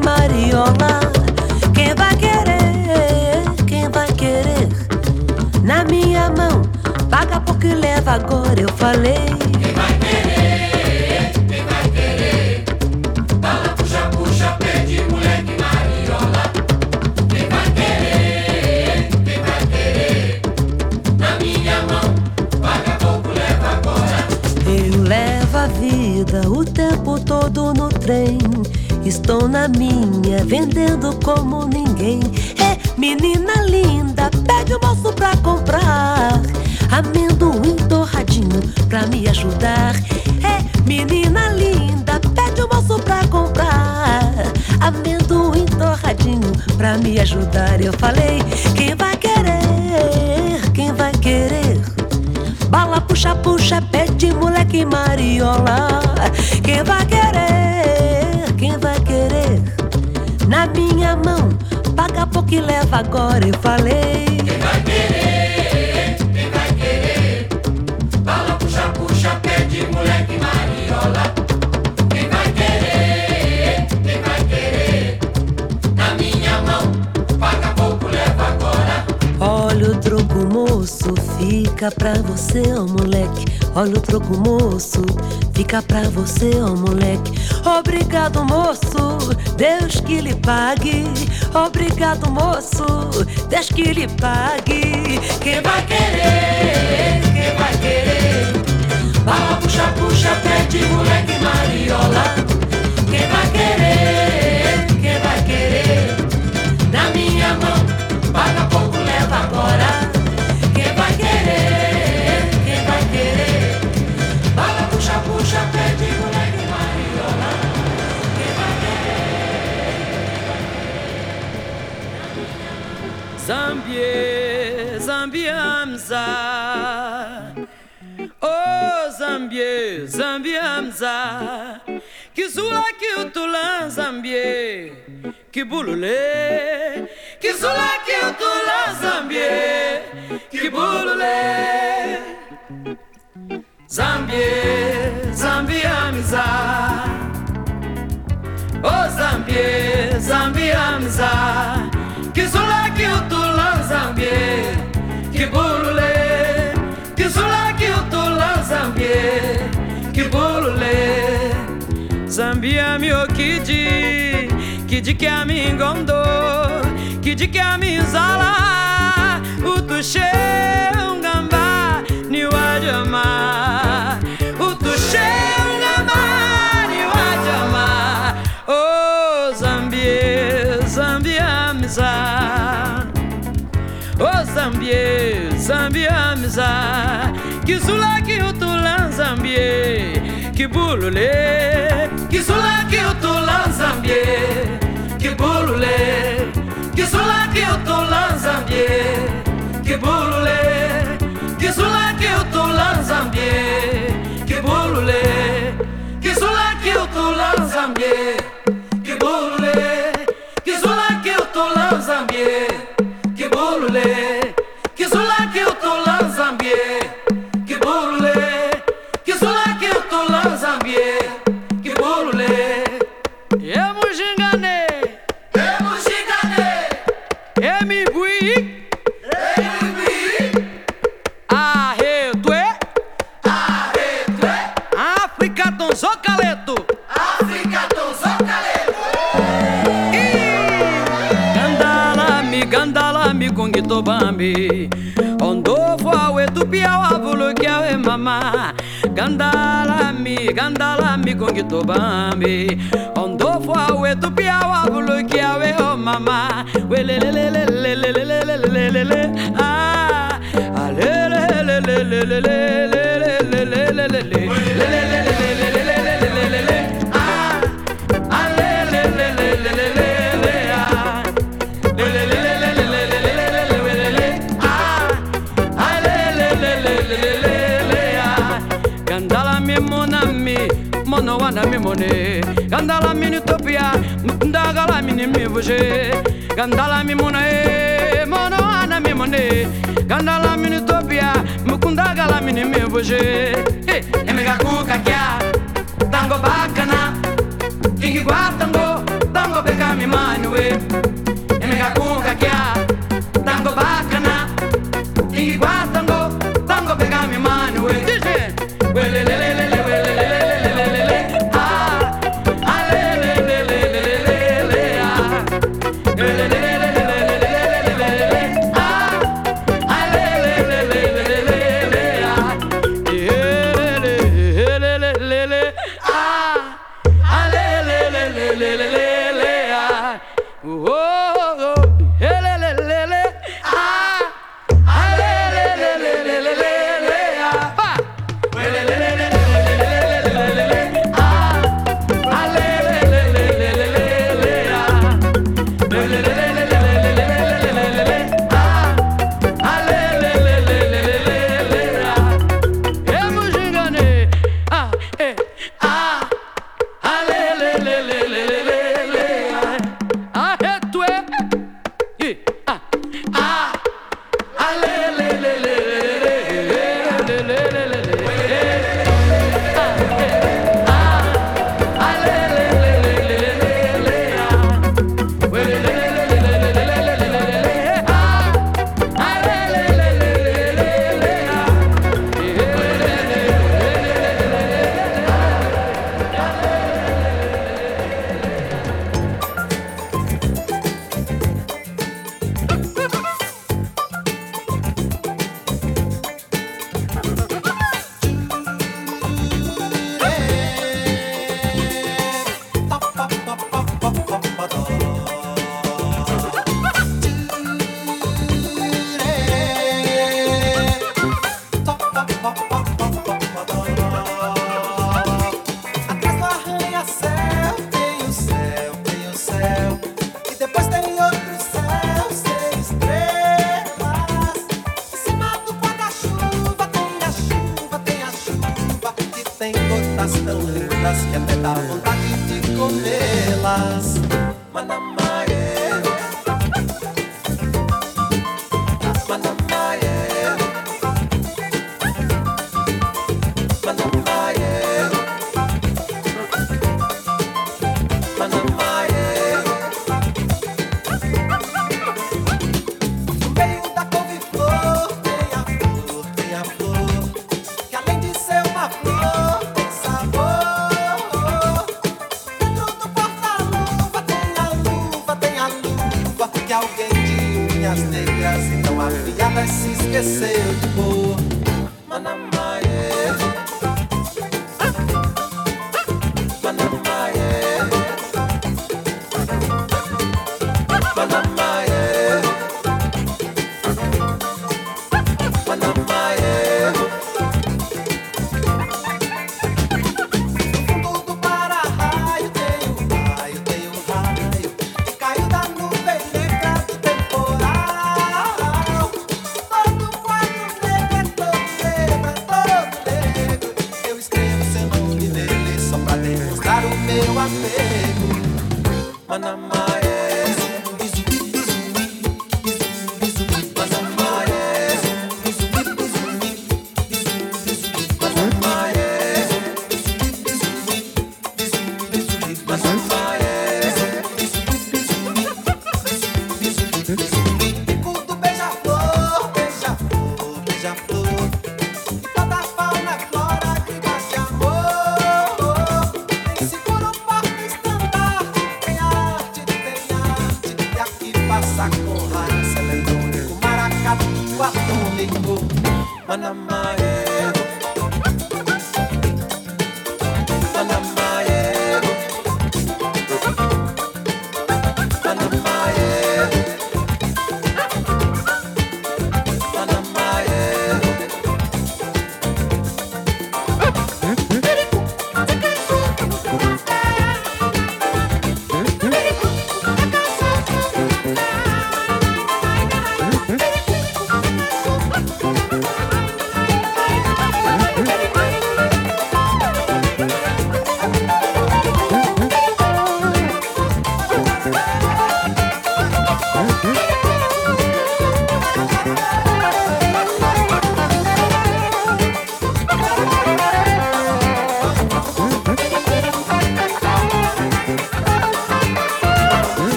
Mariola. Quem vai querer? Quem vai querer? Na minha mão, paga porque leva agora, eu falei. Quem vai querer? Quem vai querer? Bala, puxa, puxa, pede, moleque Mariola. Quem vai querer? Quem vai querer? Na minha mão, paga pouco, leva agora. Eu levo a vida o tempo todo no trem. Estou na minha, vendendo como ninguém. É, menina linda, pede o moço pra comprar. Amendoim torradinho pra me ajudar. É, menina linda, pede o moço pra comprar. Amendoim torradinho pra me ajudar. Eu falei, quem vai querer? Quem vai querer? Bala, puxa, puxa, pede moleque mariola. Quem vai querer? Quem vai querer? Na minha mão, paga pouco e leva agora. Eu falei. Quem vai querer? Quem vai querer? Bala, puxa, puxa, pede moleque mariola. Quem vai querer? Quem vai querer? Na minha mão, paga pouco, leva agora. Olha o troco, moço, fica pra você, ô moleque. Olha o troco, moço, fica pra você, ô moleque. Obrigado, moço, Deus que lhe pague. Obrigado, moço, Deus que lhe pague. Quem vai querer? Quem vai querer? Bala, puxa, puxa, pede moleque mariola. Quem vai querer? Zambie, Zambiamza. Oh, Zambie, Zambiamza. Kizula ki utula Zambie, kibulule. Kizula ki utula Zambie, kibulule. Zambie, Zambiamza. Oh, Zambie, Zambiamza. Que burule Que kiutula zambie eu zambia lá kidi que a mim kidi que a mim zala? kibulule. Kisulaki otola nzambie kibulule. Kisulaki otola nzambie kibulule. Kisulaki otola nzambie kibulule. Kisulaki otola nzambie kibulule. Kisulaki otola nzambie gandalami kongitobambi Ondofo awe tupiao avulu kiawe mama Gandalami, gandalami kongitobambi Ondofo awe tupiao avulu kiawe oh mama Welelelelelelelelelelelele Ah, na mimone Gandala mini topia Mutundagala mini mivuge Gandala me e Mono ana mimone Gandala mini topia Mukundagala mini mivuge Emega kuka kia Tango bacana Ingiguá tango.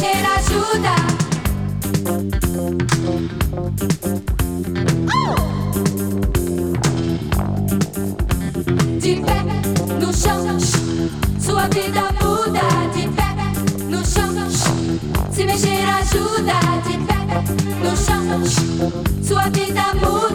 Mexer ajuda. De pé no chão, sua vida muda. De pé no chão, se mexer ajuda. De pé no chão, sua vida muda.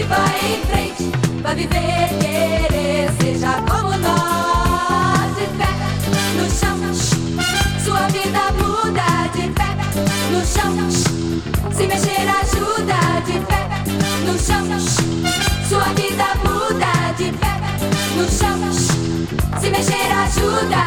e vai em frente. Vai viver, querer, seja como nós. De pé no chão, sua vida muda. De pé no chão, se mexer ajuda. De pé no chão, sua vida muda. De pé no chão, se mexer ajuda.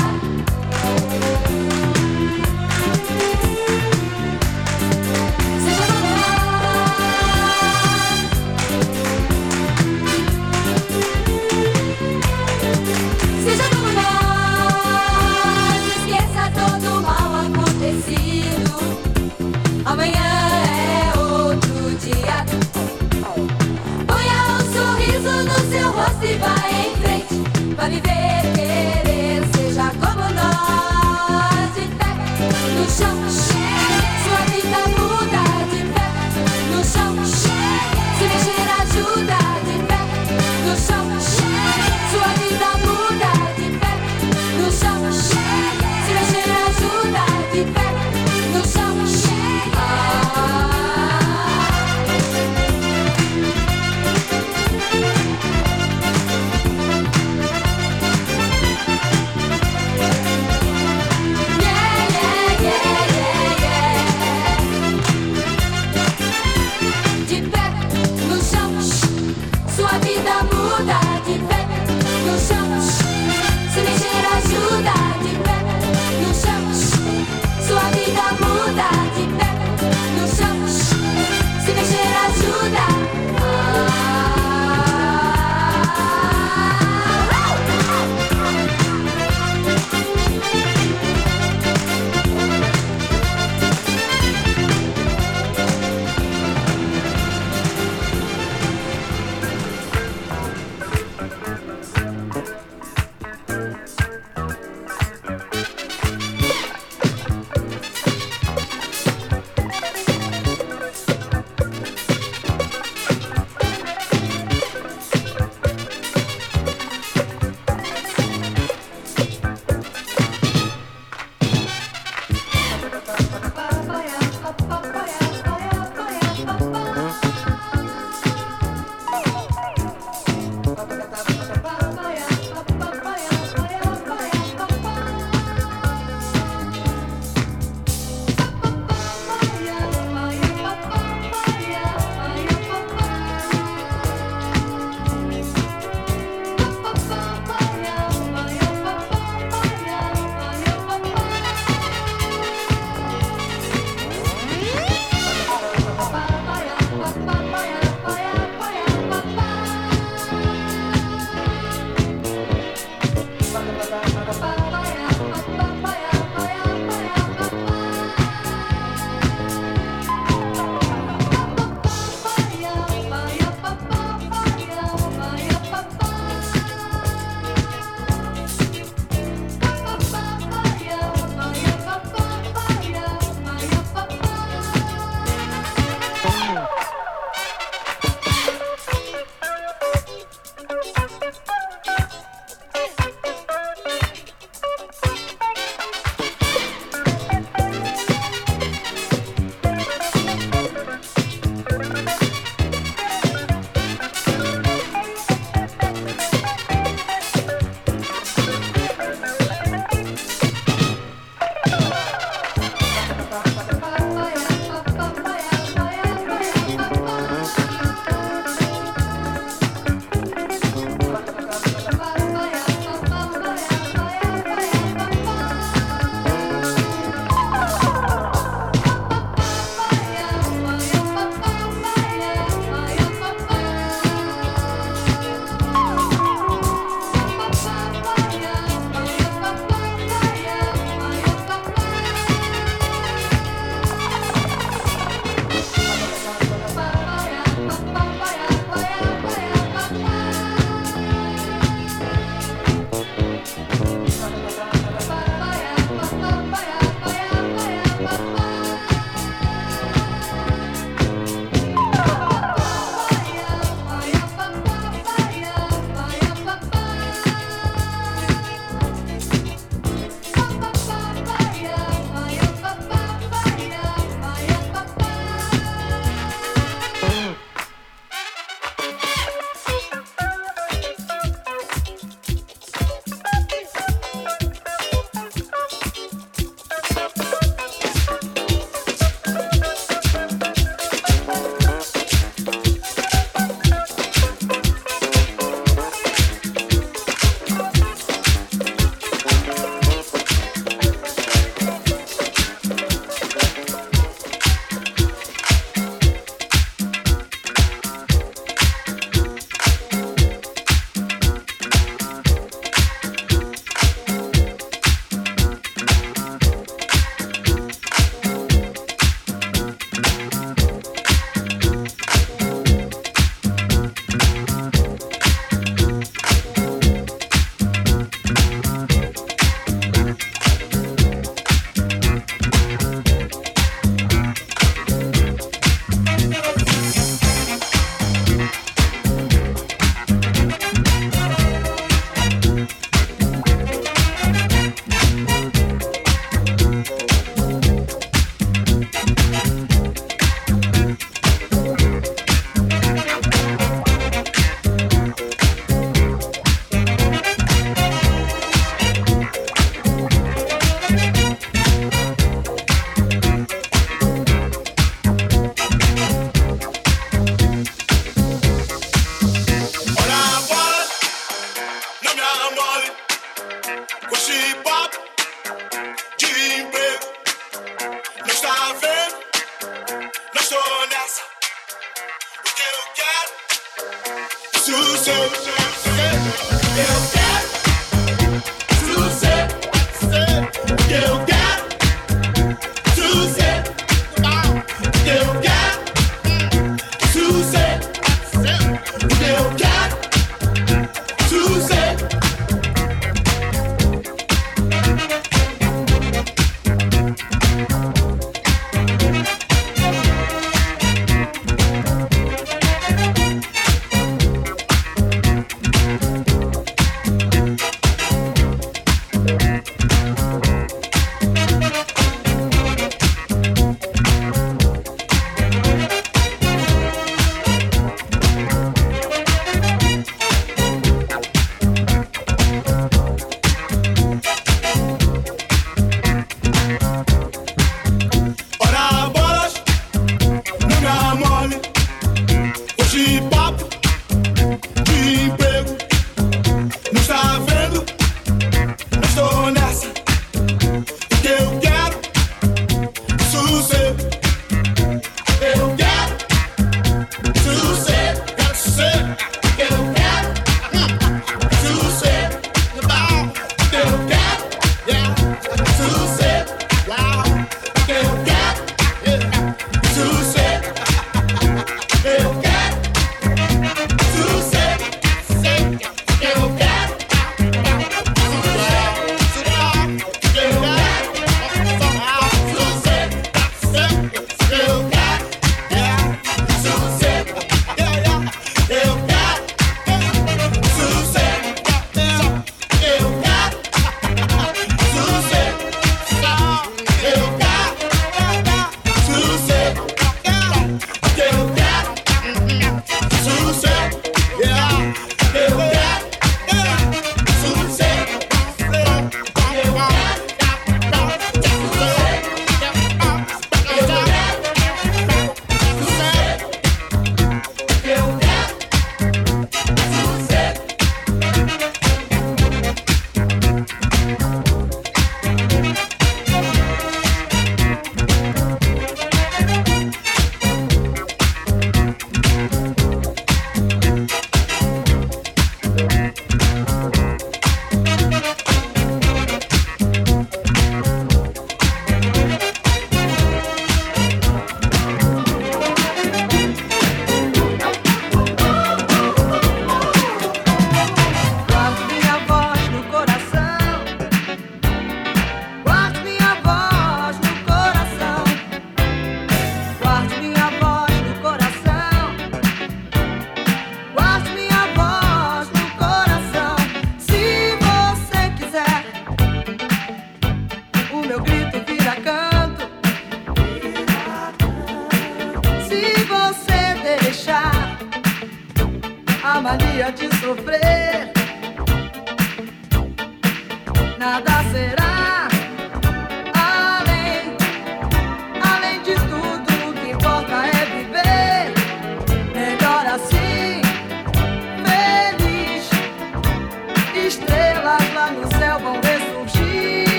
nada será.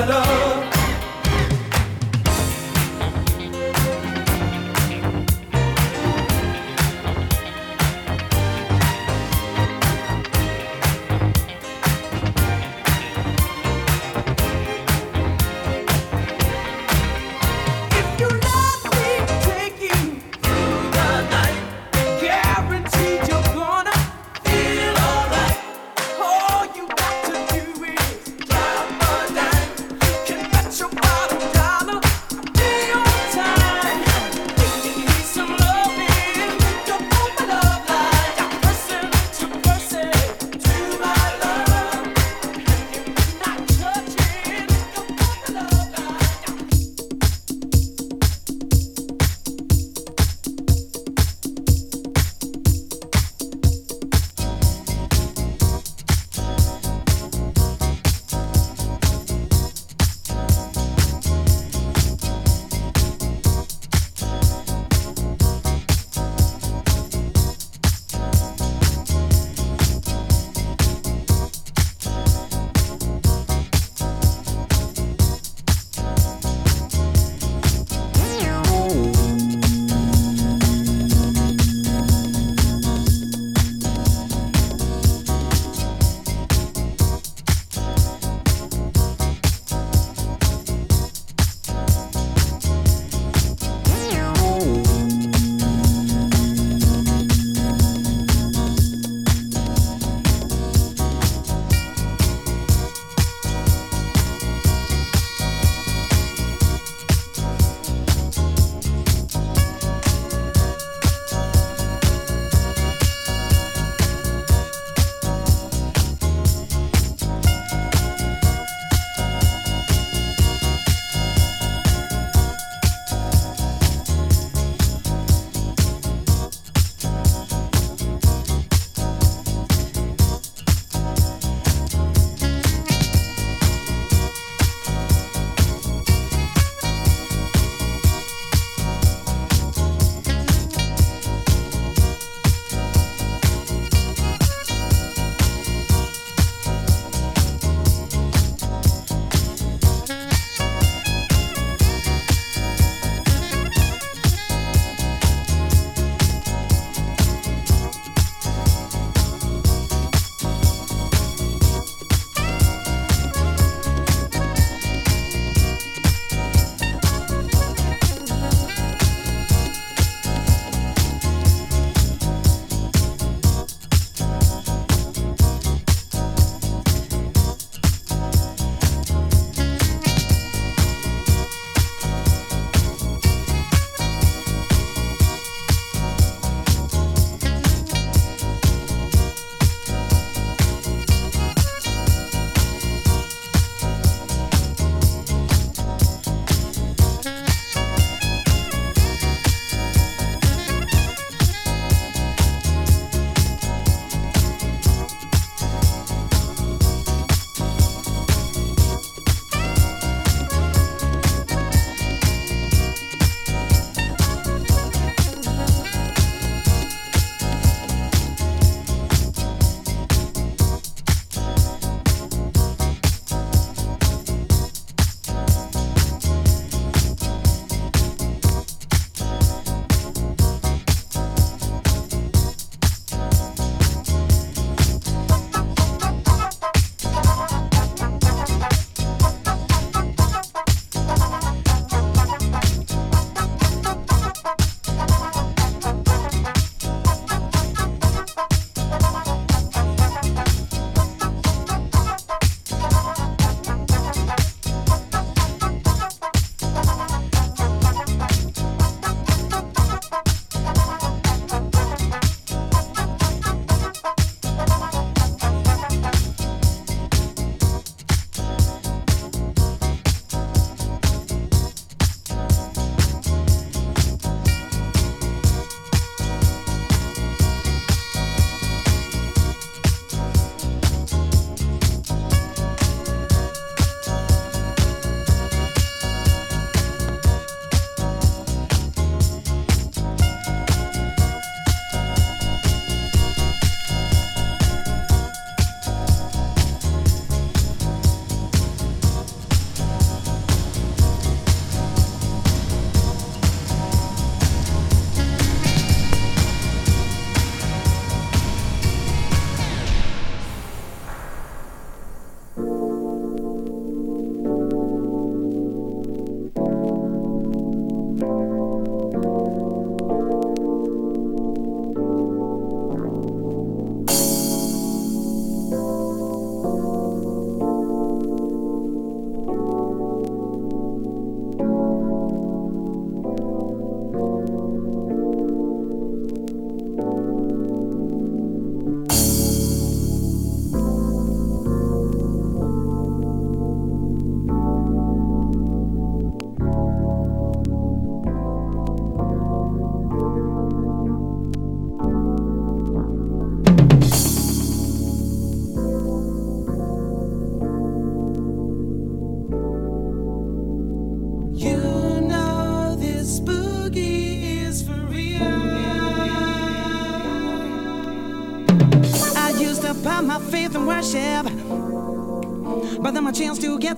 my love.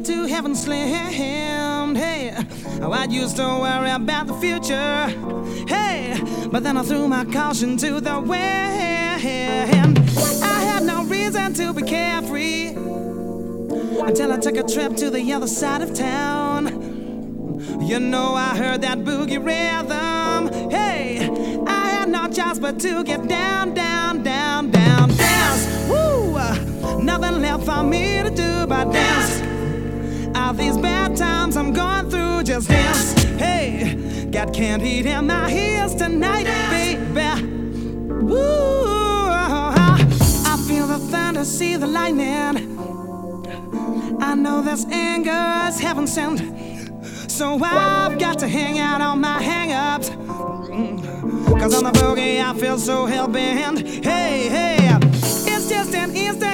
To heaven slimmed. Hey, oh, I used to worry about the future. Hey, but then I threw my caution to the wind. I had no reason to be carefree until I took a trip to the other side of town. You know, I heard that boogie rhythm. Hey, I had no choice but to get down, down, down, down, dance. Woo! Nothing left for me to do but dance. All these bad times I'm going through, just dance. Hey, got canned heat in my ears tonight, baby. Woo! I feel the thunder, see the lightning. I know this anger is heaven sent. So I've got to hang out on my hang ups. Cause on the boogie I feel so hell bent. Hey,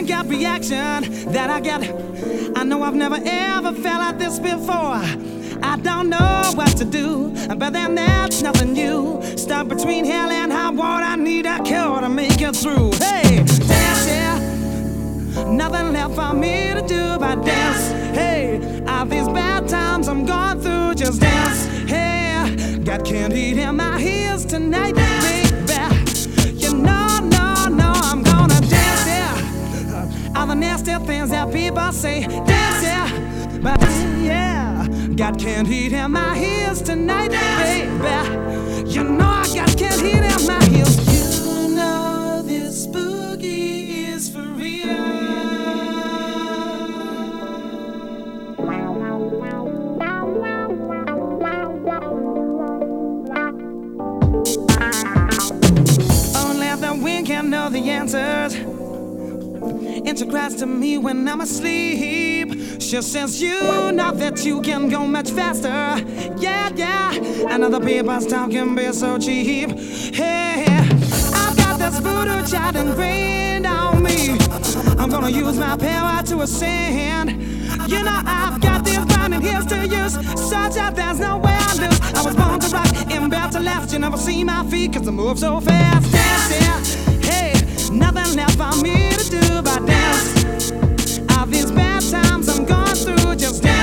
gut reaction that I get. I know I've never ever felt like this before. I don't know what to do, but then that's nothing new. Stuck between hell and high water, I need a cure to make it through. Hey, dance, yeah. Nothing left for me to do but dance. Hey, all these bad times I'm going through, just dance. Hey, got canned heat in my ears tonight, All the nasty things that people say, dance, yeah. But yeah, got canned heat in my heels tonight, baby. You know I got canned heat in my heels. You know this boogie is for real. Only the wind can know the answers. It cries to me when I'm asleep. She says, You know that you can go much faster. Yeah, yeah. And other people's talk can be so cheap. Hey, I've got this voodoo child ingrained on me. I'm gonna use my power to ascend. You know, I've got these burning heels to use. Such that there's no way I lose. I was born to rock and built to last. You never see my feet, cause I move so fast. Yeah. Hey, nothing left for me do but dance. All these bad times I'm going through, just dance.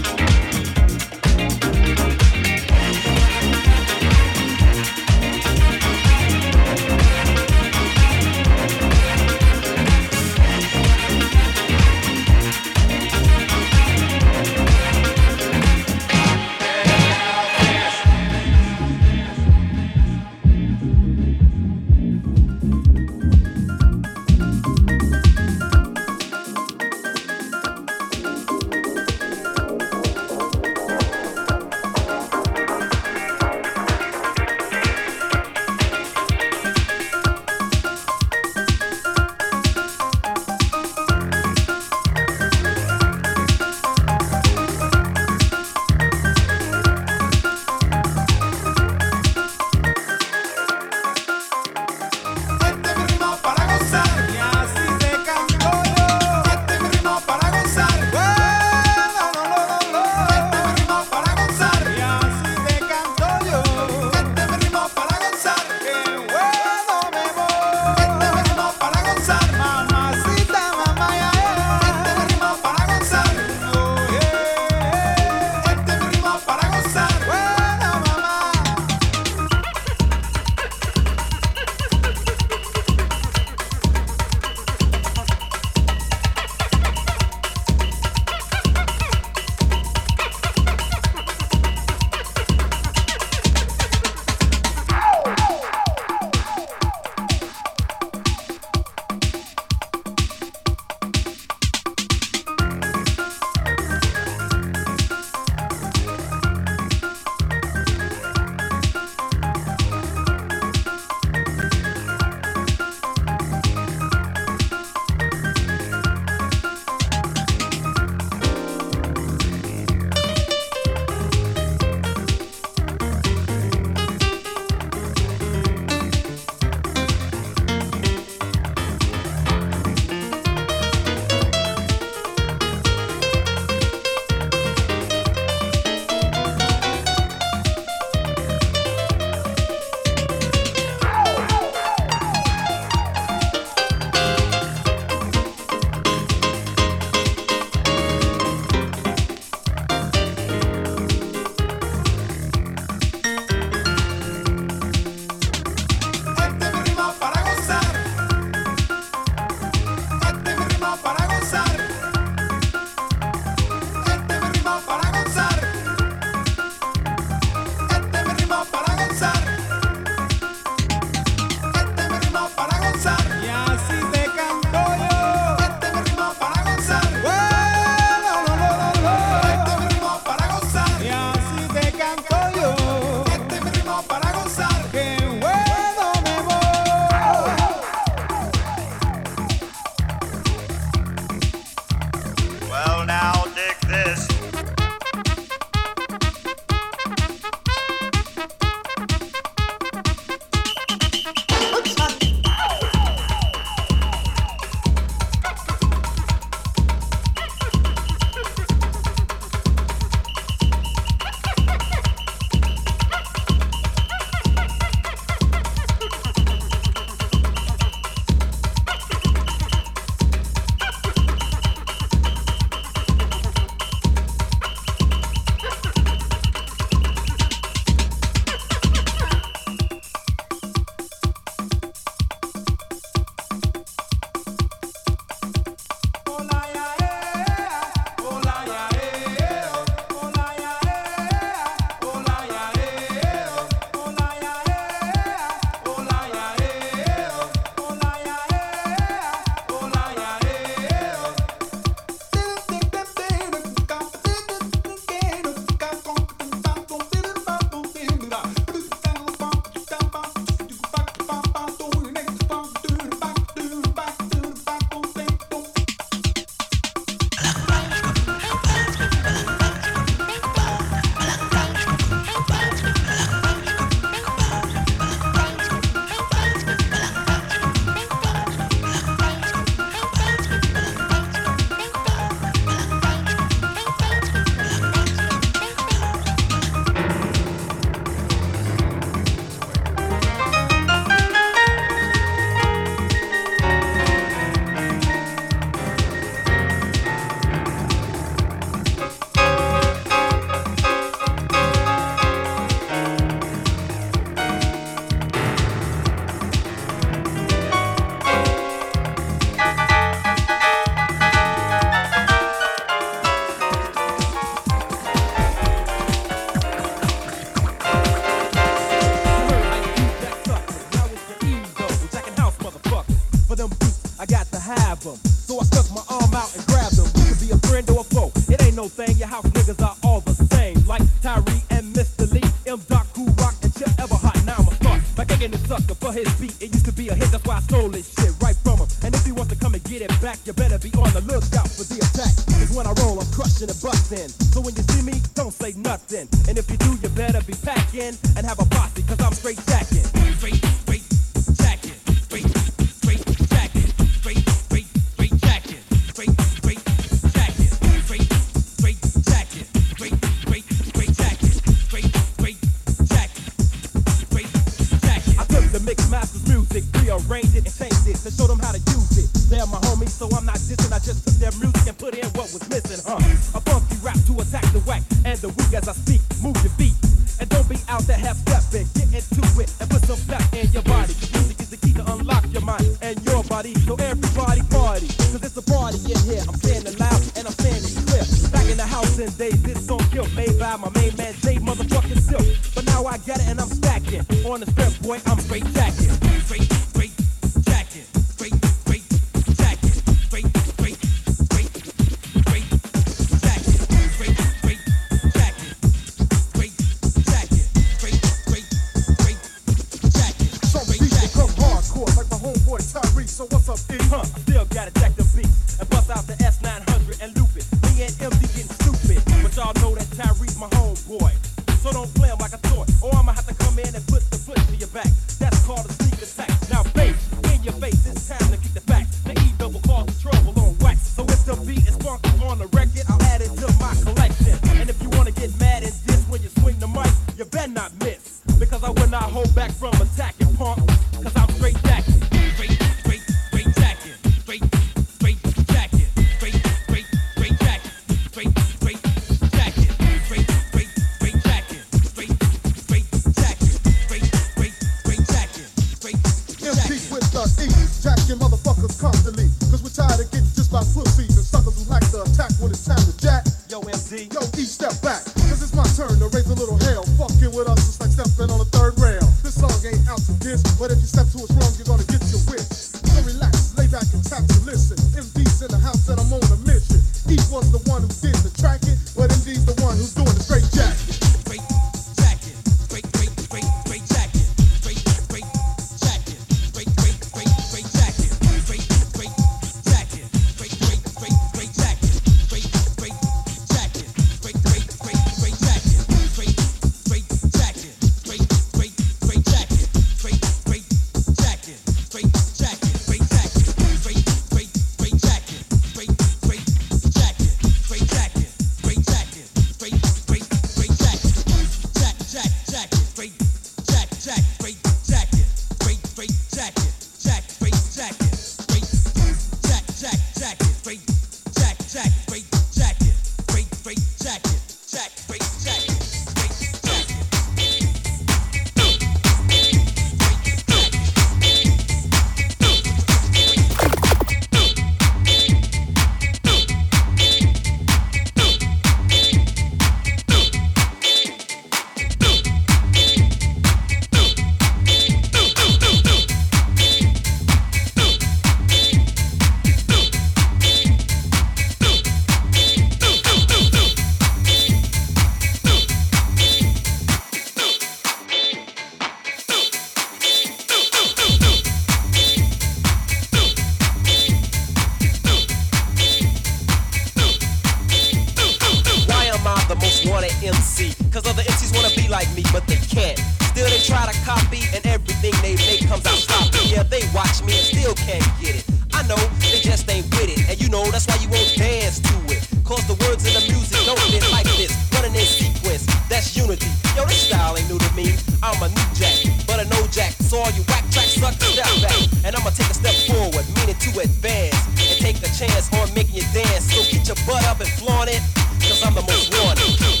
They try to copy and everything they make comes out sloppy. Yeah, they watch me and still can't get it. I know they just ain't with it, and you know that's why you won't dance to it. Cause the words in the music don't fit like this, running in sequence, that's unity. Yo, this style ain't new to me. I'm a new jack, but a no jack. So all you whack tracks suck step back. And I'ma take a step forward, meaning to advance. And take a chance on making you dance. So get your butt up and flaunt it, cause I'm the most wanted.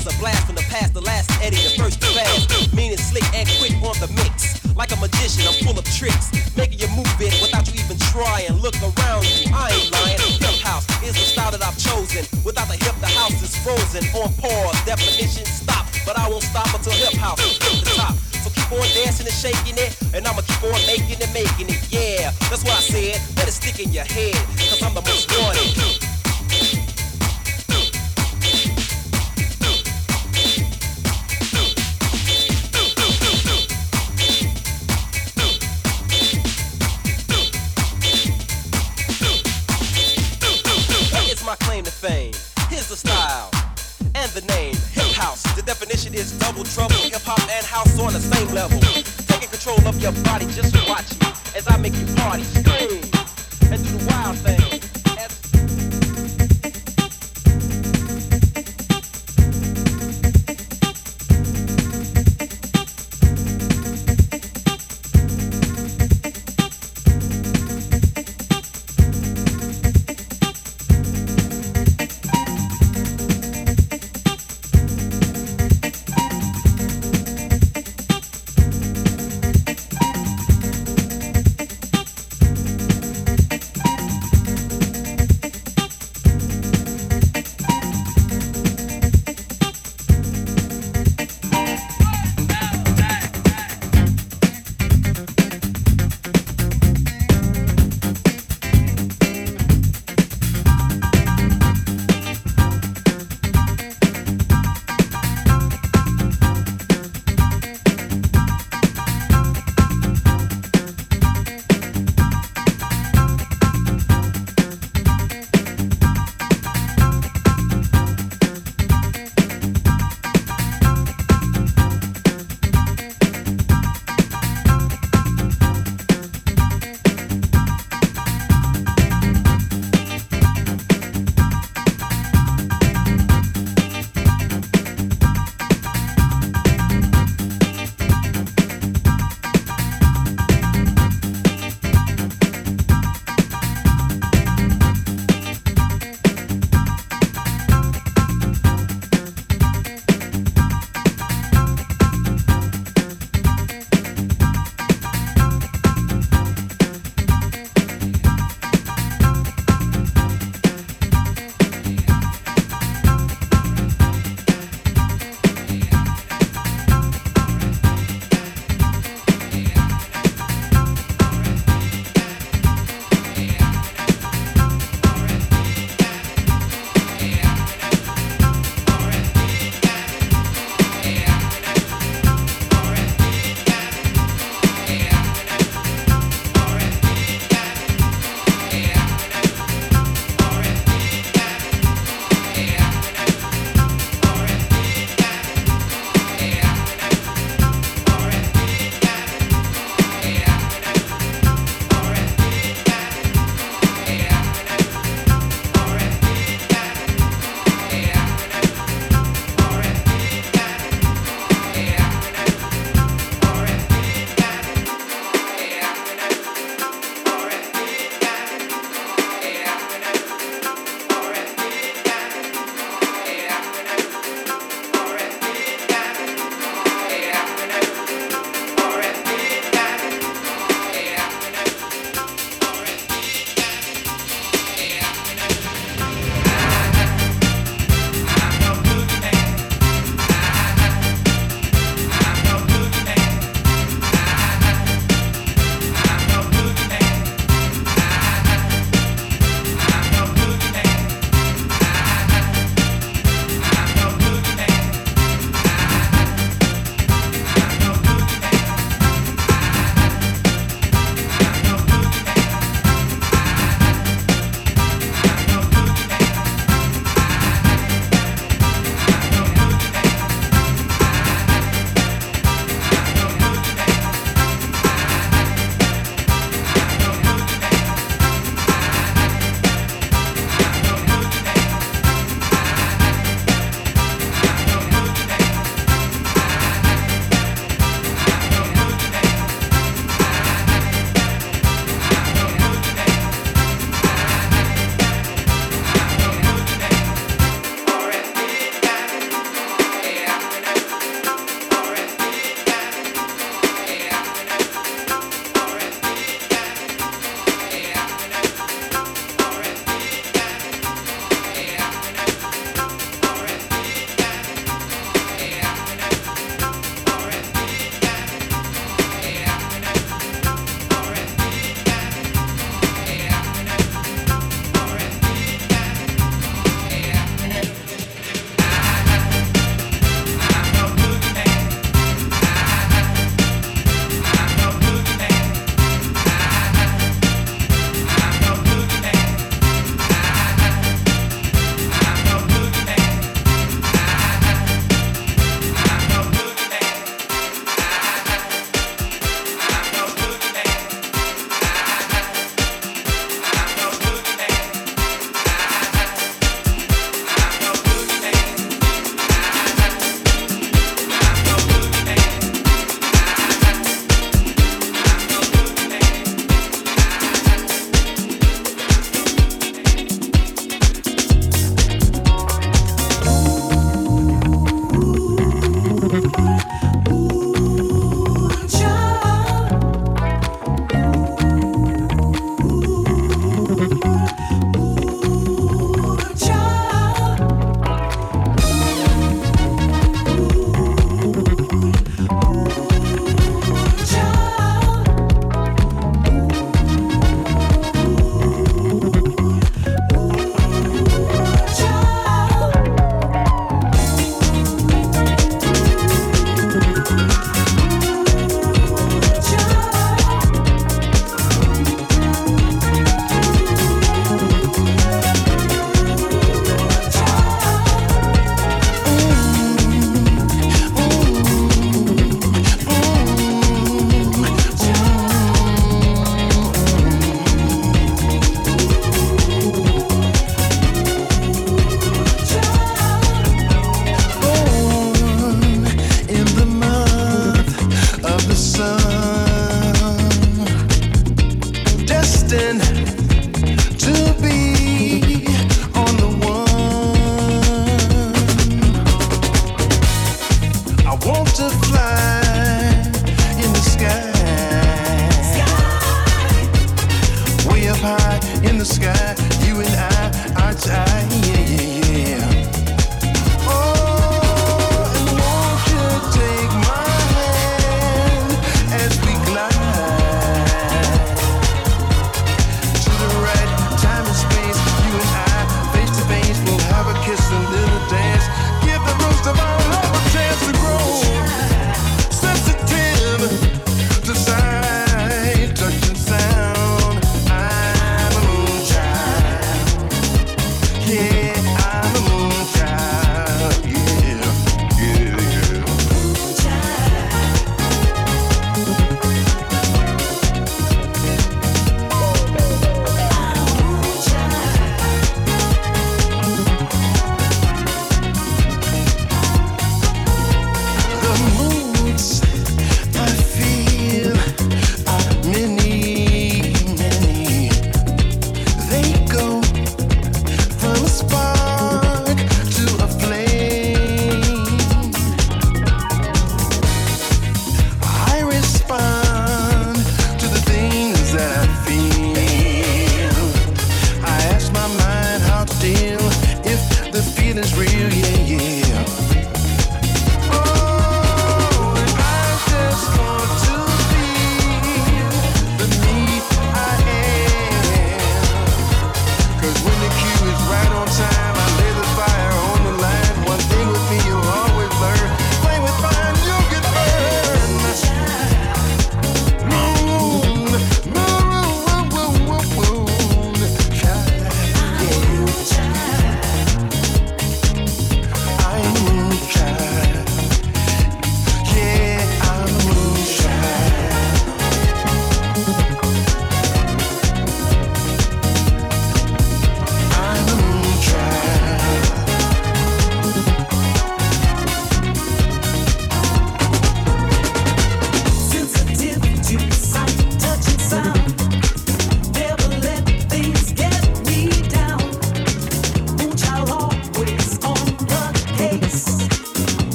is a blast from the past, the Fast Eddie, the first to pass. Meaning slick and quick on the mix. Like a magician, I'm full of tricks. Making you move it without you even trying. Look around you, I ain't lying. Hip house is the style that I've chosen. Without the hip, the house is frozen. On pause, definition stop. But I won't stop until hip house is at the top. So keep on dancing and shaking it, and I'ma keep on making and making it. Yeah, that's what I said. Let it stick in your head, cause I'm the most wanted. Double trouble. Hip hop and house on the same level. Taking control of your body, just watch me as I make you party,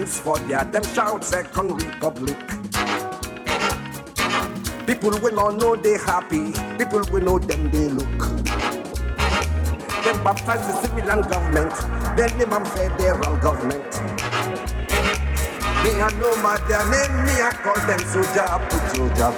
for their them shout second republic. People will not know they happy. People will know them they look. Them baptize the civilian government. Then name them federal government. Me I know my their name. Me I call them soldier. Put soldier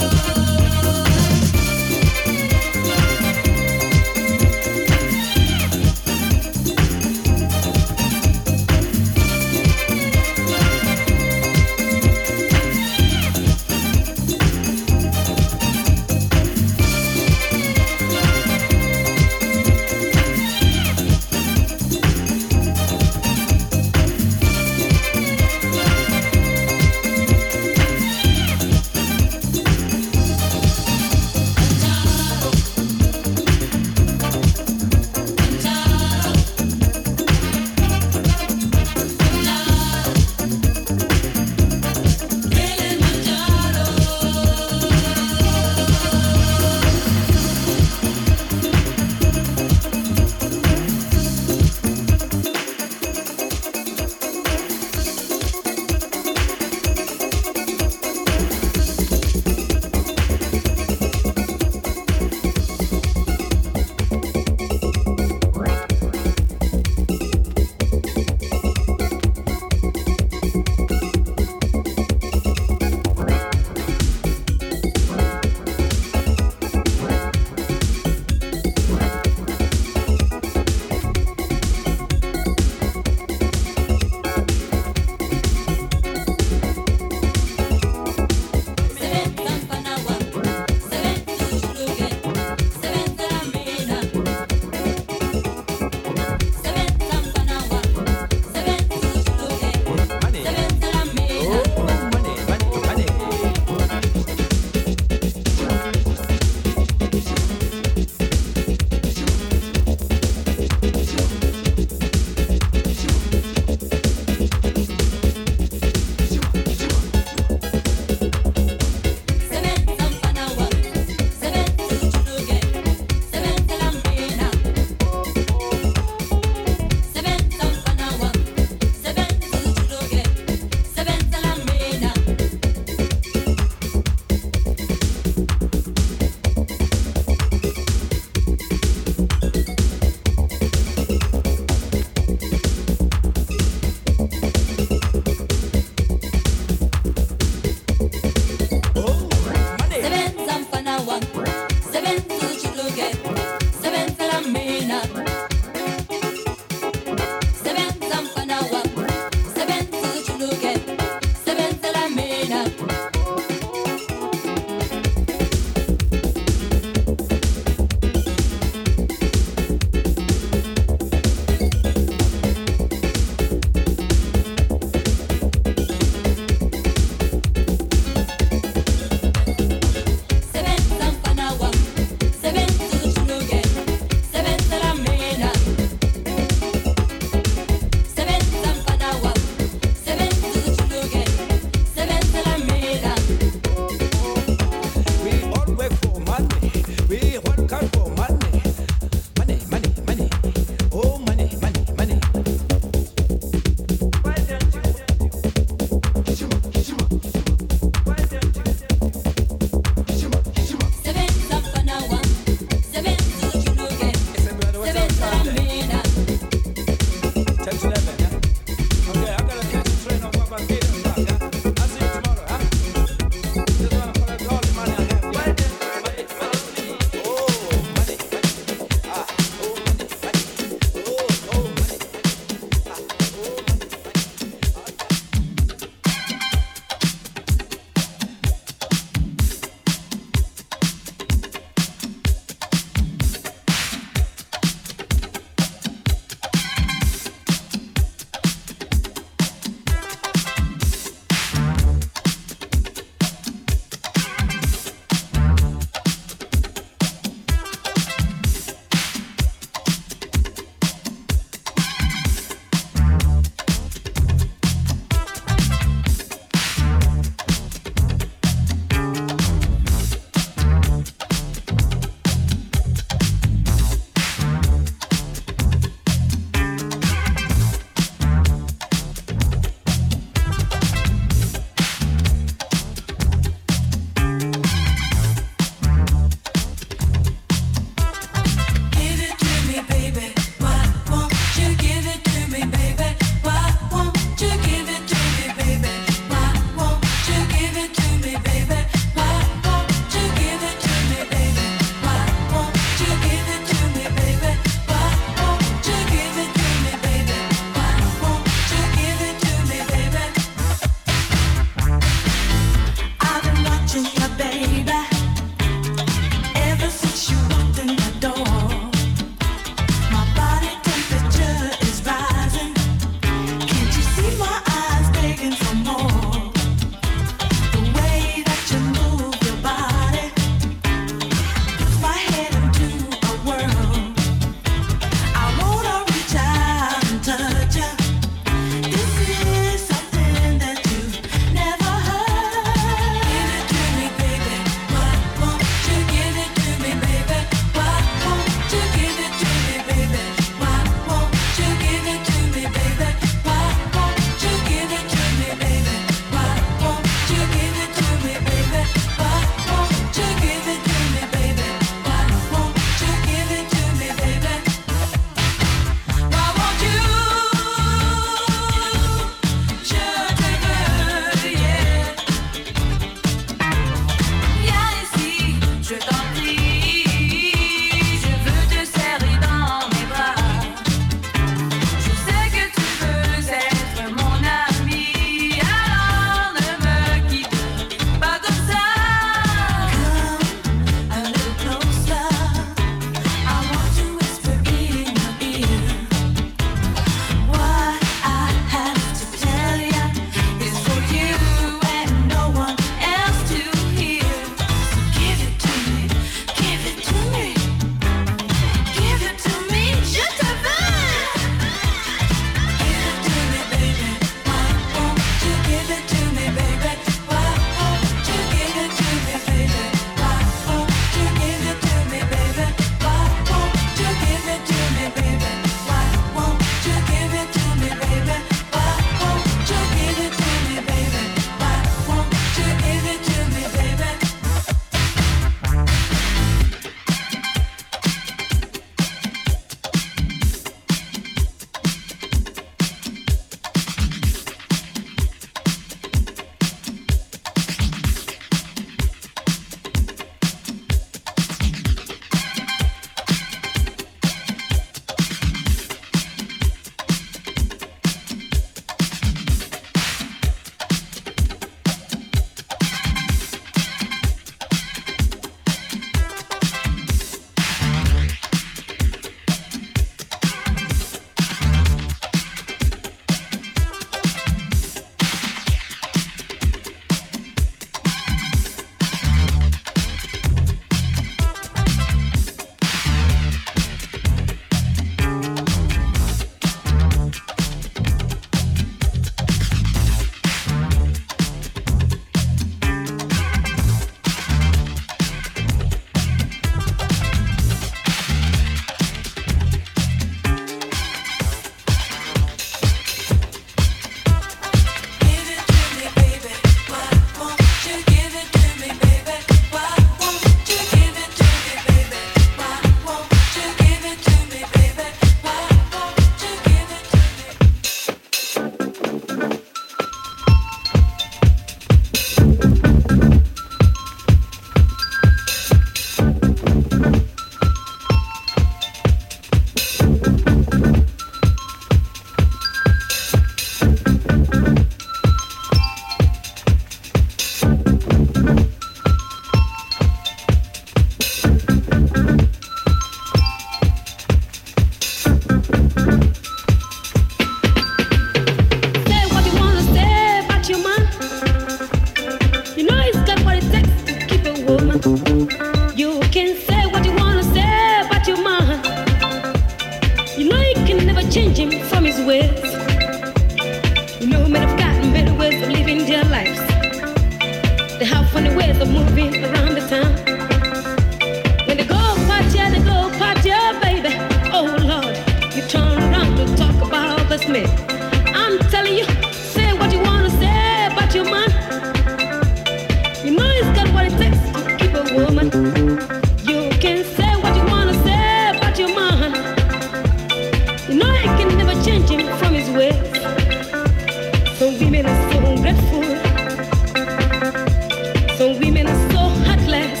women are so heartless.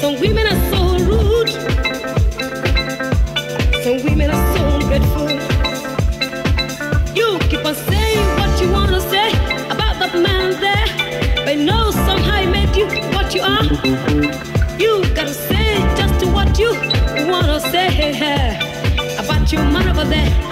Some women are so rude. Some women are so ungrateful. You keep on saying what you want to say about that man there, but no, somehow you made you what you are. You gotta say just what you wanna say about your man over there.